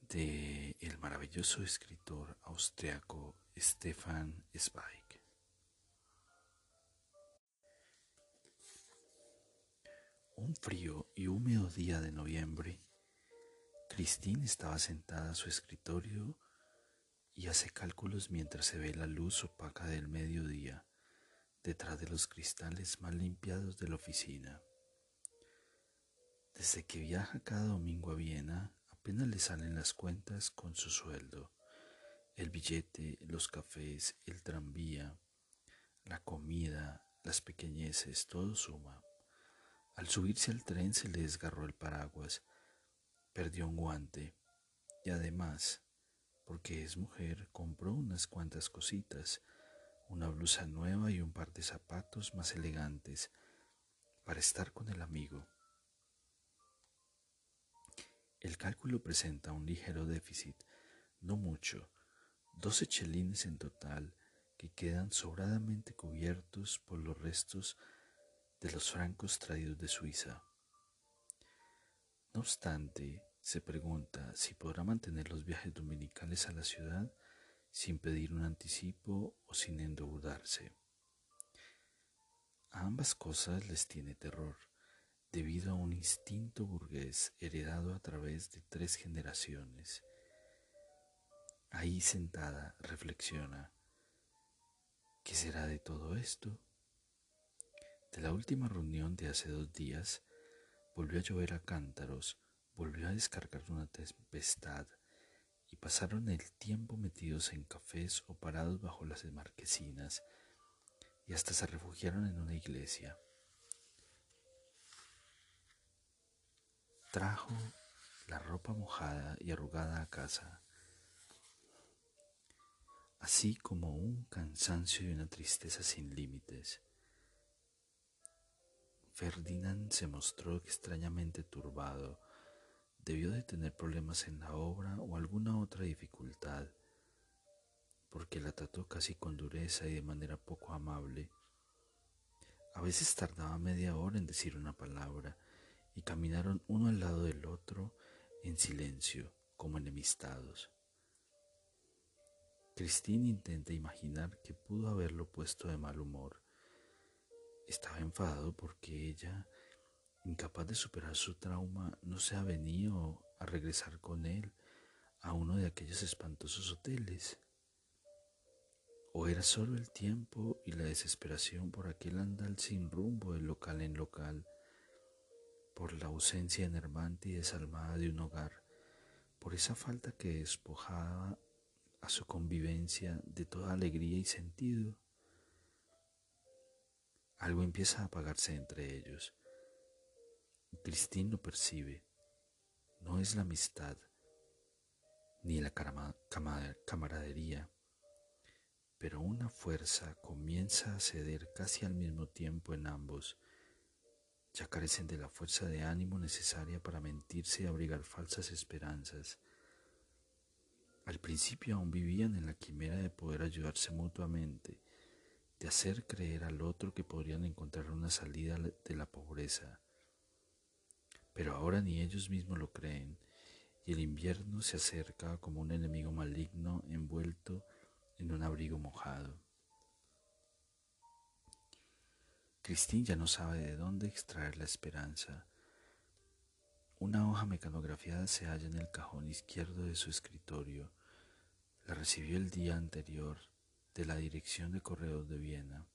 De el maravilloso escritor austriaco Stefan Zweig. Un frío y húmedo día de noviembre, Christine estaba sentada a su escritorio y hace cálculos mientras se ve la luz opaca del mediodía detrás de los cristales mal limpiados de la oficina. Desde que viaja cada domingo a Viena, apenas le salen las cuentas con su sueldo. El billete, los cafés, el tranvía, la comida, las pequeñeces, todo suma. Al subirse al tren se le desgarró el paraguas, perdió un guante y además, porque es mujer, compró unas cuantas cositas, una blusa nueva y un par de zapatos más elegantes para estar con el amigo. El cálculo presenta un ligero déficit, no mucho, doce chelines en total que quedan sobradamente cubiertos por los restos de los francos traídos de Suiza. No obstante, se pregunta si podrá mantener los viajes dominicales a la ciudad sin pedir un anticipo o sin endeudarse. A ambas cosas les tiene terror debido a un instinto burgués heredado a través de tres generaciones. Ahí sentada reflexiona, ¿qué será de todo esto? De la última reunión de hace dos días, volvió a llover a cántaros, volvió a descargar una tempestad, y pasaron el tiempo metidos en cafés o parados bajo las marquesinas, y hasta se refugiaron en una iglesia. Trajo la ropa mojada y arrugada a casa, así como un cansancio y una tristeza sin límites. Ferdinand se mostró extrañamente turbado. Debió de tener problemas en la obra o alguna otra dificultad, porque la trató casi con dureza y de manera poco amable. A veces tardaba media hora en decir una palabra y caminaron uno al lado del otro en silencio, como enemistados. Christine intenta imaginar que pudo haberlo puesto de mal humor. Estaba enfadado porque ella, incapaz de superar su trauma, no se ha venido a regresar con él a uno de aquellos espantosos hoteles. O era solo el tiempo y la desesperación por aquel andal sin rumbo de local en local por la ausencia enervante y desalmada de un hogar, por esa falta que despojaba a su convivencia de toda alegría y sentido. Algo empieza a apagarse entre ellos. Cristín lo percibe. No es la amistad ni la camaradería, pero una fuerza comienza a ceder casi al mismo tiempo en ambos ya carecen de la fuerza de ánimo necesaria para mentirse y abrigar falsas esperanzas. Al principio aún vivían en la quimera de poder ayudarse mutuamente, de hacer creer al otro que podrían encontrar una salida de la pobreza. Pero ahora ni ellos mismos lo creen, y el invierno se acerca como un enemigo maligno envuelto en un abrigo mojado. Christine ya no sabe de dónde extraer la esperanza. Una hoja mecanografiada se halla en el cajón izquierdo de su escritorio. La recibió el día anterior de la Dirección de Correos de Viena.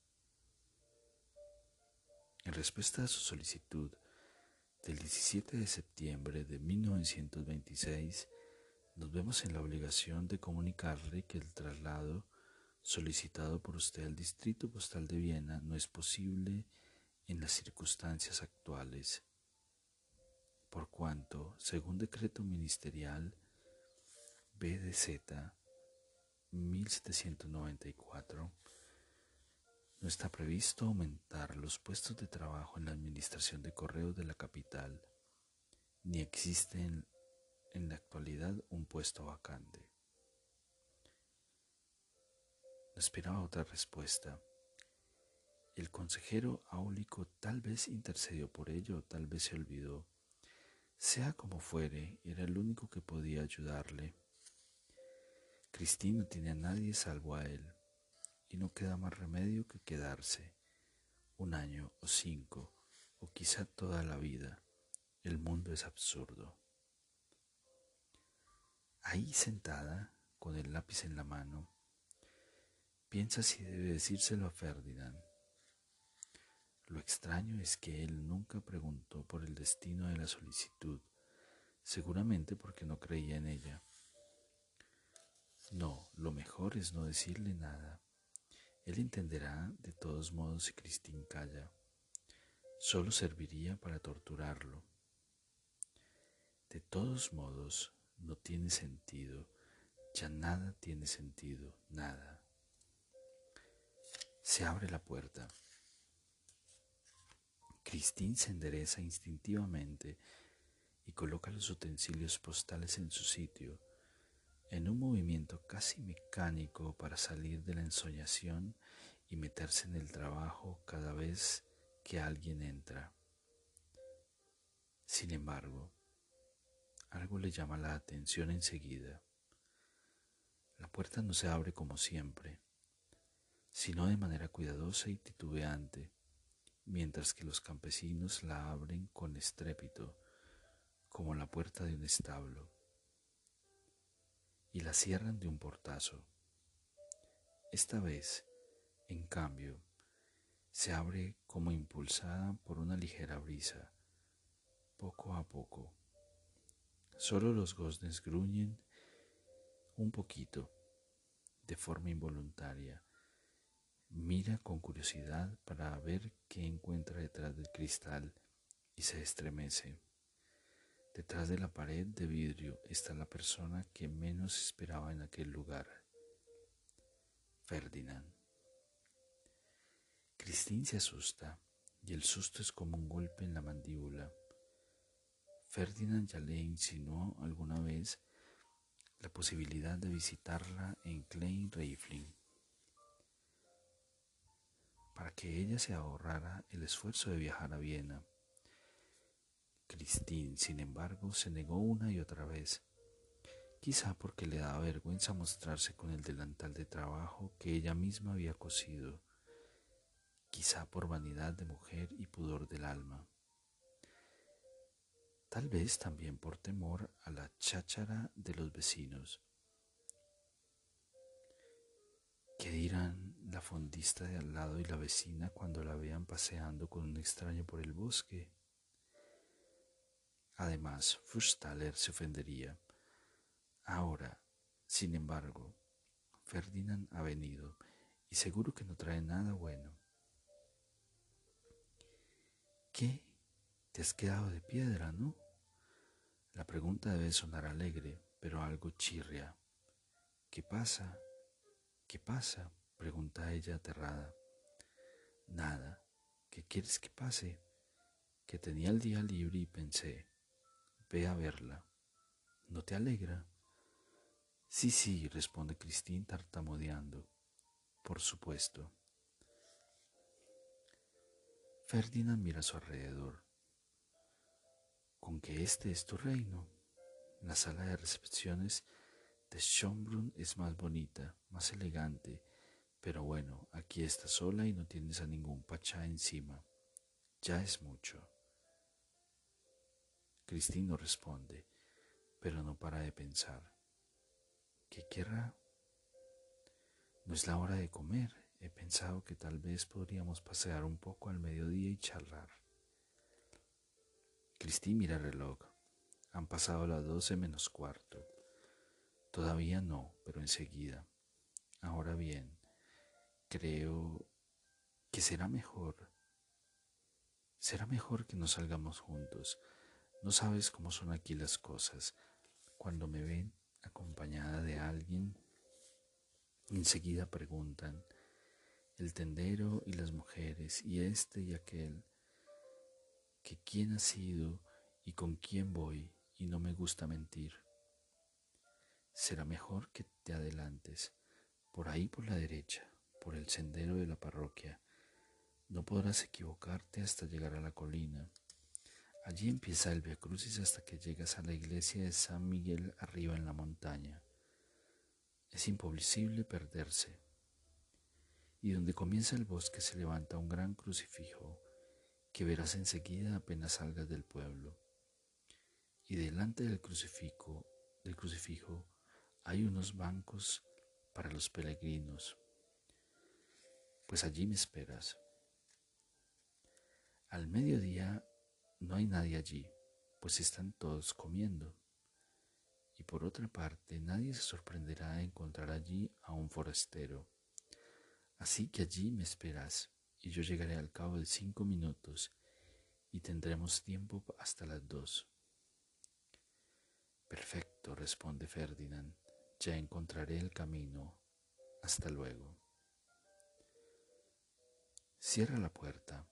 En respuesta a su solicitud del 17 de septiembre de 1926, nos vemos en la obligación de comunicarle que el traslado solicitado por usted al Distrito Postal de Viena no es posible en las circunstancias actuales, por cuanto, según decreto ministerial BDZ 1794, no está previsto aumentar los puestos de trabajo en la administración de correos de la capital, ni existe en, en la actualidad un puesto vacante. Esperaba otra respuesta. El consejero áulico tal vez intercedió por ello, tal vez se olvidó. Sea como fuere, era el único que podía ayudarle. Cristín no tiene a nadie salvo a él, y no queda más remedio que quedarse un año o cinco, o quizá toda la vida. El mundo es absurdo. Ahí sentada, con el lápiz en la mano, piensa si debe decírselo a Ferdinand. Lo extraño es que él nunca preguntó por el destino de la solicitud, seguramente porque no creía en ella. No, lo mejor es no decirle nada. Él entenderá de todos modos si Cristín calla. Solo serviría para torturarlo. De todos modos, no tiene sentido. Ya nada tiene sentido, nada. Se abre la puerta. Cristín se endereza instintivamente y coloca los utensilios postales en su sitio, en un movimiento casi mecánico para salir de la ensoñación y meterse en el trabajo cada vez que alguien entra. Sin embargo, algo le llama la atención enseguida. La puerta no se abre como siempre sino de manera cuidadosa y titubeante, mientras que los campesinos la abren con estrépito, como la puerta de un establo, y la cierran de un portazo. Esta vez, en cambio, se abre como impulsada por una ligera brisa, poco a poco. Solo los goznes gruñen un poquito, de forma involuntaria, Mira con curiosidad para ver qué encuentra detrás del cristal y se estremece. Detrás de la pared de vidrio está la persona que menos esperaba en aquel lugar. Ferdinand. Cristín se asusta y el susto es como un golpe en la mandíbula. Ferdinand ya le insinuó alguna vez la posibilidad de visitarla en Klein Reifling para que ella se ahorrara el esfuerzo de viajar a Viena. Christine, sin embargo, se negó una y otra vez, quizá porque le daba vergüenza mostrarse con el delantal de trabajo que ella misma había cosido, quizá por vanidad de mujer y pudor del alma. Tal vez también por temor a la cháchara de los vecinos. ¿Qué dirán la fondista de al lado y la vecina cuando la vean paseando con un extraño por el bosque. Además, Fustaler se ofendería. Ahora, sin embargo, Ferdinand ha venido y seguro que no trae nada bueno. ¿Qué? Te has quedado de piedra, ¿no? La pregunta debe sonar alegre, pero algo chirria. ¿Qué pasa? ¿Qué pasa? Pregunta ella aterrada. Nada. ¿Qué quieres que pase? Que tenía el día libre y pensé, ve a verla. ¿No te alegra? Sí, sí, responde Cristín tartamudeando. Por supuesto. Ferdinand mira a su alrededor. Con que este es tu reino. La sala de recepciones de Schönbrunn es más bonita, más elegante pero bueno, aquí estás sola y no tienes a ningún pachá encima. Ya es mucho. Cristín no responde, pero no para de pensar. ¿Qué querrá? No es la hora de comer. He pensado que tal vez podríamos pasear un poco al mediodía y charlar. Cristín mira el reloj. Han pasado las doce menos cuarto. Todavía no, pero enseguida. Ahora bien, creo que será mejor, será mejor que nos salgamos juntos. No sabes cómo son aquí las cosas. Cuando me ven acompañada de alguien, enseguida preguntan, el tendero y las mujeres, y este y aquel, que quién ha sido y con quién voy, y no me gusta mentir. Será mejor que te adelantes, por ahí por la derecha, por el sendero de la parroquia. No podrás equivocarte hasta llegar a la colina. Allí empieza el Via Crucis hasta que llegas a la iglesia de San Miguel arriba en la montaña. Es imposible perderse. Y donde comienza el bosque se levanta un gran crucifijo que verás enseguida apenas salgas del pueblo. Y delante del crucifijo, del crucifijo hay unos bancos para los peregrinos. Pues allí me esperas. Al mediodía no hay nadie allí, pues están todos comiendo. Y por otra parte, nadie se sorprenderá de encontrar allí a un forastero. Así que allí me esperas, y yo llegaré al cabo de cinco minutos, y tendremos tiempo hasta las dos. Perfecto, responde Ferdinand, ya encontraré el camino. Hasta luego. Cierra la puerta.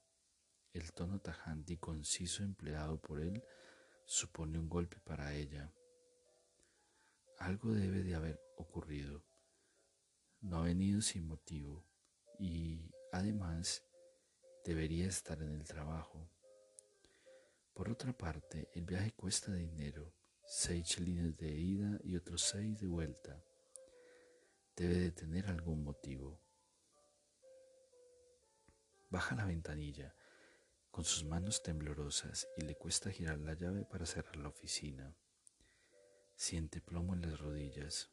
El tono tajante y conciso empleado por él supone un golpe para ella. Algo debe de haber ocurrido. No ha venido sin motivo y, además, debería estar en el trabajo. Por otra parte, el viaje cuesta dinero, seis chelines de ida y otros seis de vuelta. Debe de tener algún motivo. Baja la ventanilla con sus manos temblorosas y le cuesta girar la llave para cerrar la oficina. Siente plomo en las rodillas.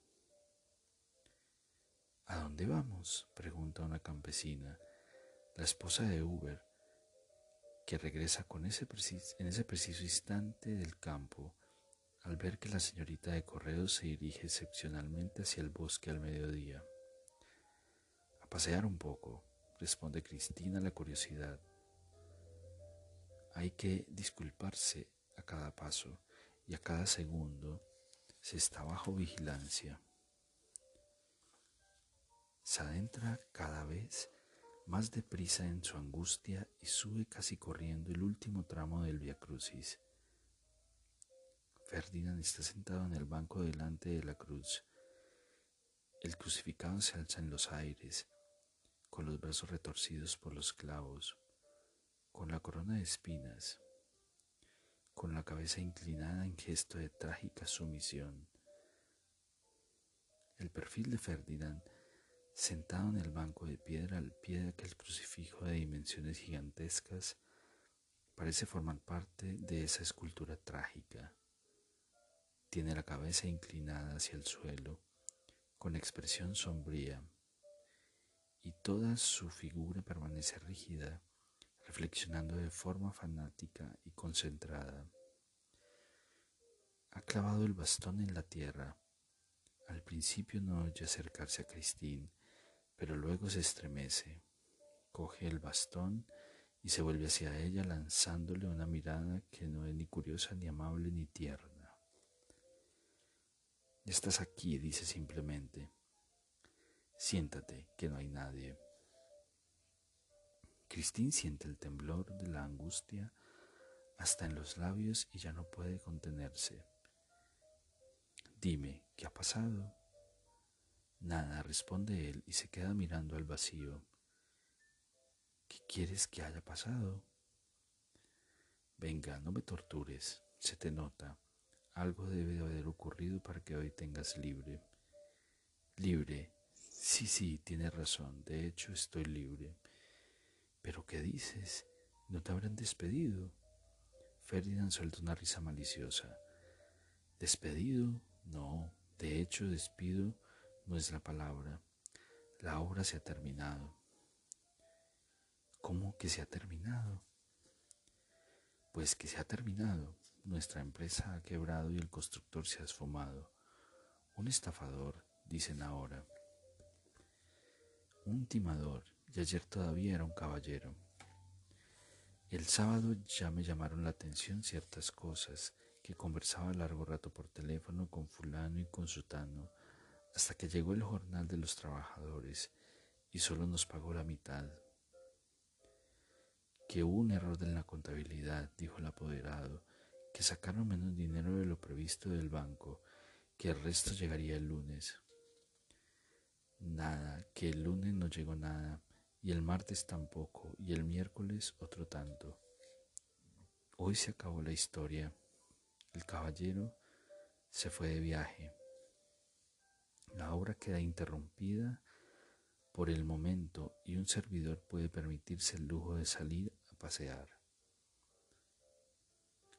¿A dónde vamos? pregunta una campesina, la esposa de Uber, que regresa con ese en ese preciso instante del campo al ver que la señorita de correos se dirige excepcionalmente hacia el bosque al mediodía. A pasear un poco, responde Cristina la curiosidad. Hay que disculparse a cada paso y a cada segundo se está bajo vigilancia. Se adentra cada vez más deprisa en su angustia y sube casi corriendo el último tramo del Via Crucis. Ferdinand está sentado en el banco delante de la cruz. El crucificado se alza en los aires, con los brazos retorcidos por los clavos, con la corona de espinas con la cabeza inclinada en gesto de trágica sumisión. El perfil de Ferdinand, sentado en el banco de piedra al pie de aquel crucifijo de dimensiones gigantescas, parece formar parte de esa escultura trágica. Tiene la cabeza inclinada hacia el suelo, con expresión sombría, y toda su figura permanece rígida reflexionando de forma fanática y concentrada. Ha clavado el bastón en la tierra. Al principio no oye acercarse a Christine, pero luego se estremece. Coge el bastón y se vuelve hacia ella lanzándole una mirada que no es ni curiosa, ni amable, ni tierna. Estás aquí, dice simplemente. Siéntate, que no hay nadie. Cristín siente el temblor de la angustia hasta en los labios y ya no puede contenerse. Dime, ¿qué ha pasado? Nada, responde él y se queda mirando al vacío. ¿Qué quieres que haya pasado? Venga, no me tortures, se te nota. Algo debe de haber ocurrido para que hoy tengas libre. Libre. Sí, sí, tienes razón. De hecho, estoy libre. ¿Pero qué dices? ¿No te habrán despedido? Ferdinand suelta una risa maliciosa. ¿Despedido? No, de hecho despido no es la palabra. La obra se ha terminado. ¿Cómo que se ha terminado? Pues que se ha terminado. Nuestra empresa ha quebrado y el constructor se ha esfumado. Un estafador, dicen ahora. Un timador y ayer todavía era un caballero. El sábado ya me llamaron la atención ciertas cosas, que conversaba largo rato por teléfono con fulano y con sutano, hasta que llegó el jornal de los trabajadores y solo nos pagó la mitad. Que hubo un error en la contabilidad, dijo el apoderado, que sacaron menos dinero de lo previsto del banco, que el resto llegaría el lunes. Nada, que el lunes no llegó nada, y el martes tampoco, y el miércoles otro tanto. Hoy se acabó la historia. El caballero se fue de viaje. La obra queda interrumpida por el momento y un servidor puede permitirse el lujo de salir a pasear.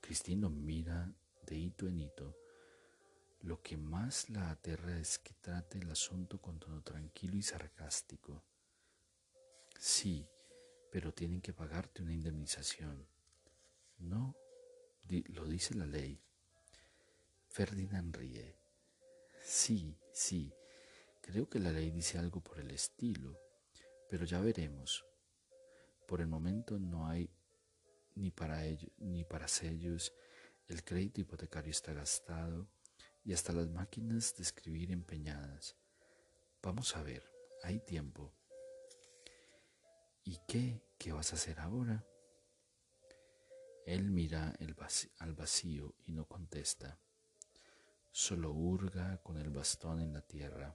Cristino mira de hito en hito lo que más la aterra es que trate el asunto con tono tranquilo y sarcástico. Sí, pero tienen que pagarte una indemnización. No, lo dice la ley. Ferdinand ríe. Sí, sí, creo que la ley dice algo por el estilo, pero ya veremos. Por el momento no hay ni para ellos ni para sellos, el crédito hipotecario está gastado y hasta las máquinas de escribir empeñadas. Vamos a ver, hay tiempo. ¿Y qué? ¿Qué vas a hacer ahora? Él mira al vacío y no contesta. Solo hurga con el bastón en la tierra.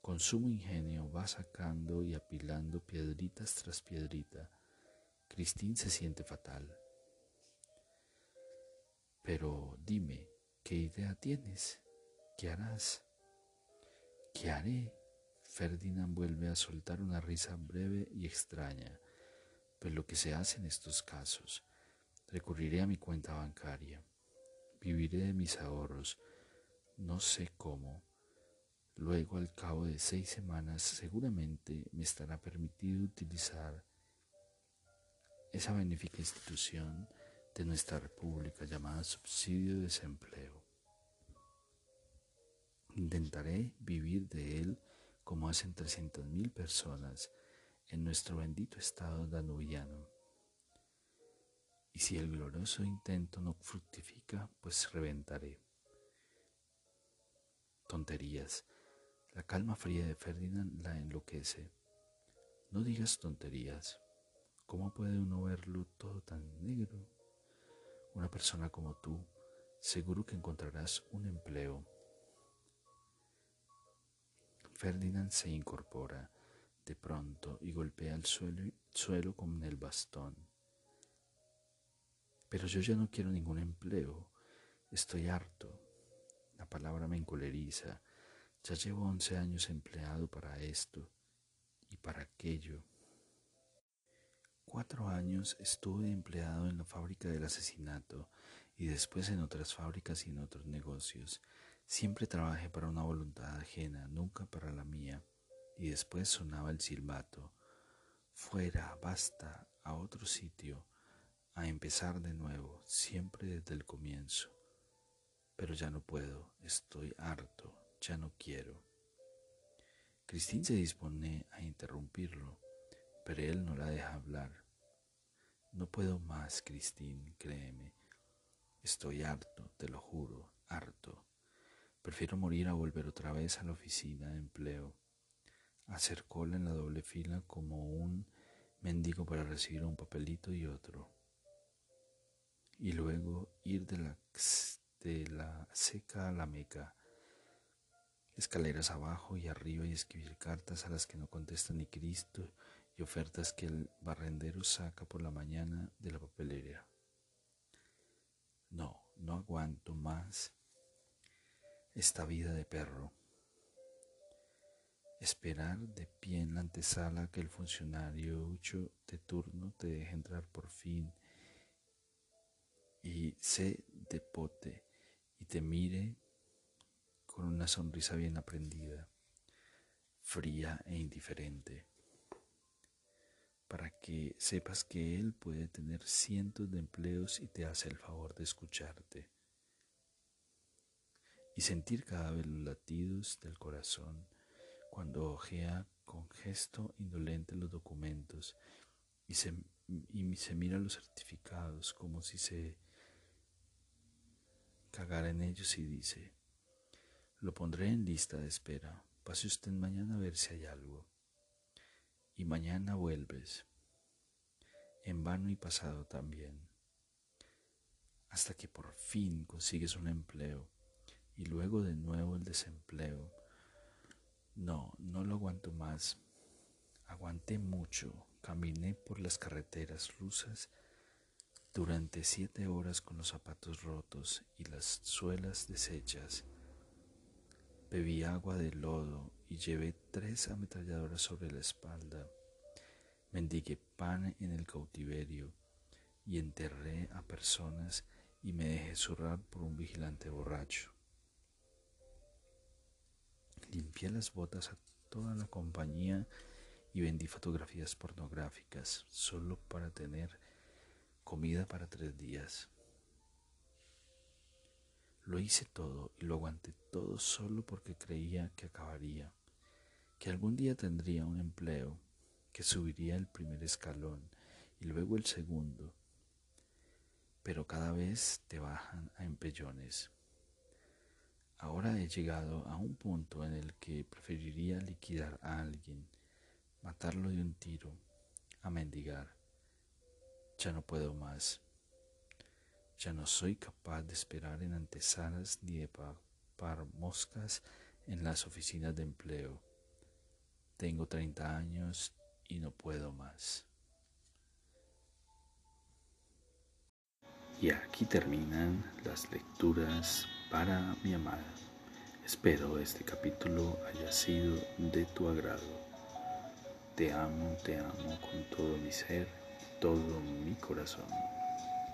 Con sumo ingenio va sacando y apilando piedritas tras piedrita. Cristín se siente fatal. Pero dime, ¿Qué idea tienes? ¿Qué harás? ¿Qué haré? Ferdinand vuelve a soltar una risa breve y extraña. Pues lo que se hace en estos casos, recurriré a mi cuenta bancaria, viviré de mis ahorros, no sé cómo. Luego, al cabo de seis semanas, seguramente me estará permitido utilizar esa benéfica institución de nuestra república llamada subsidio de desempleo. Intentaré vivir de él como hacen mil personas en nuestro bendito estado danubiano. Y si el glorioso intento no fructifica, pues reventaré. Tonterías. La calma fría de Ferdinand la enloquece. No digas tonterías. ¿Cómo puede uno verlo todo tan negro? Una persona como tú, seguro que encontrarás un empleo. Ferdinand se incorpora de pronto y golpea el suelo, con el bastón. Pero yo ya no quiero ningún empleo, estoy harto. La palabra me encoleriza. Ya llevo once años empleado para esto y para aquello. Cuatro años estuve empleado en la fábrica del asesinato y después en otras fábricas y en otros negocios. Siempre trabajé para una voluntad ajena, nunca para la mía. Y después sonaba el silbato. Fuera, basta, a otro sitio, a empezar de nuevo, siempre desde el comienzo. Pero ya no puedo, estoy harto, ya no quiero. Cristín se dispone a interrumpirlo, pero él no la deja hablar. No puedo más, Cristín, créeme. Estoy harto, te lo juro, harto. Prefiero morir a volver otra vez a la oficina de empleo, hacer cola en la doble fila como un mendigo para recibir un papelito y otro, y luego ir de la, de la seca a la meca, escaleras abajo y arriba y escribir cartas a las que no contesta ni Cristo y ofertas que el barrendero saca por la mañana de la papelera. No, no aguanto más esta vida de perro. Esperar de pie en la antesala que el funcionario de turno te deje entrar por fin y se depote y te mire con una sonrisa bien aprendida, fría e indiferente para que sepas que Él puede tener cientos de empleos y te hace el favor de escucharte y sentir cada vez los latidos del corazón cuando ojea con gesto indolente los documentos y se, y se mira los certificados como si se cagara en ellos y dice, lo pondré en lista de espera, pase usted mañana a ver si hay algo. Y mañana vuelves, en vano y pasado también, hasta que por fin consigues un empleo y luego de nuevo el desempleo. No, no lo aguanto más. Aguanté mucho, caminé por las carreteras rusas durante siete horas con los zapatos rotos y las suelas deshechas. Bebí agua de lodo y llevé tres ametralladoras sobre la espalda. Mendigué pan en el cautiverio y enterré a personas y me dejé zurrar por un vigilante borracho. Limpié las botas a toda la compañía y vendí fotografías pornográficas solo para tener comida para tres días. Lo hice todo y lo aguanté todo solo porque creía que acabaría, que algún día tendría un empleo, que subiría el primer escalón y luego el segundo, pero cada vez te bajan a empellones. Ahora he llegado a un punto en el que preferiría liquidar a alguien, matarlo de un tiro, a mendigar. Ya no puedo más. Ya no soy capaz de esperar en antesalas ni de par moscas en las oficinas de empleo. Tengo 30 años y no puedo más. Y aquí terminan las lecturas para mi amada. Espero este capítulo haya sido de tu agrado. Te amo, te amo con todo mi ser, todo mi corazón.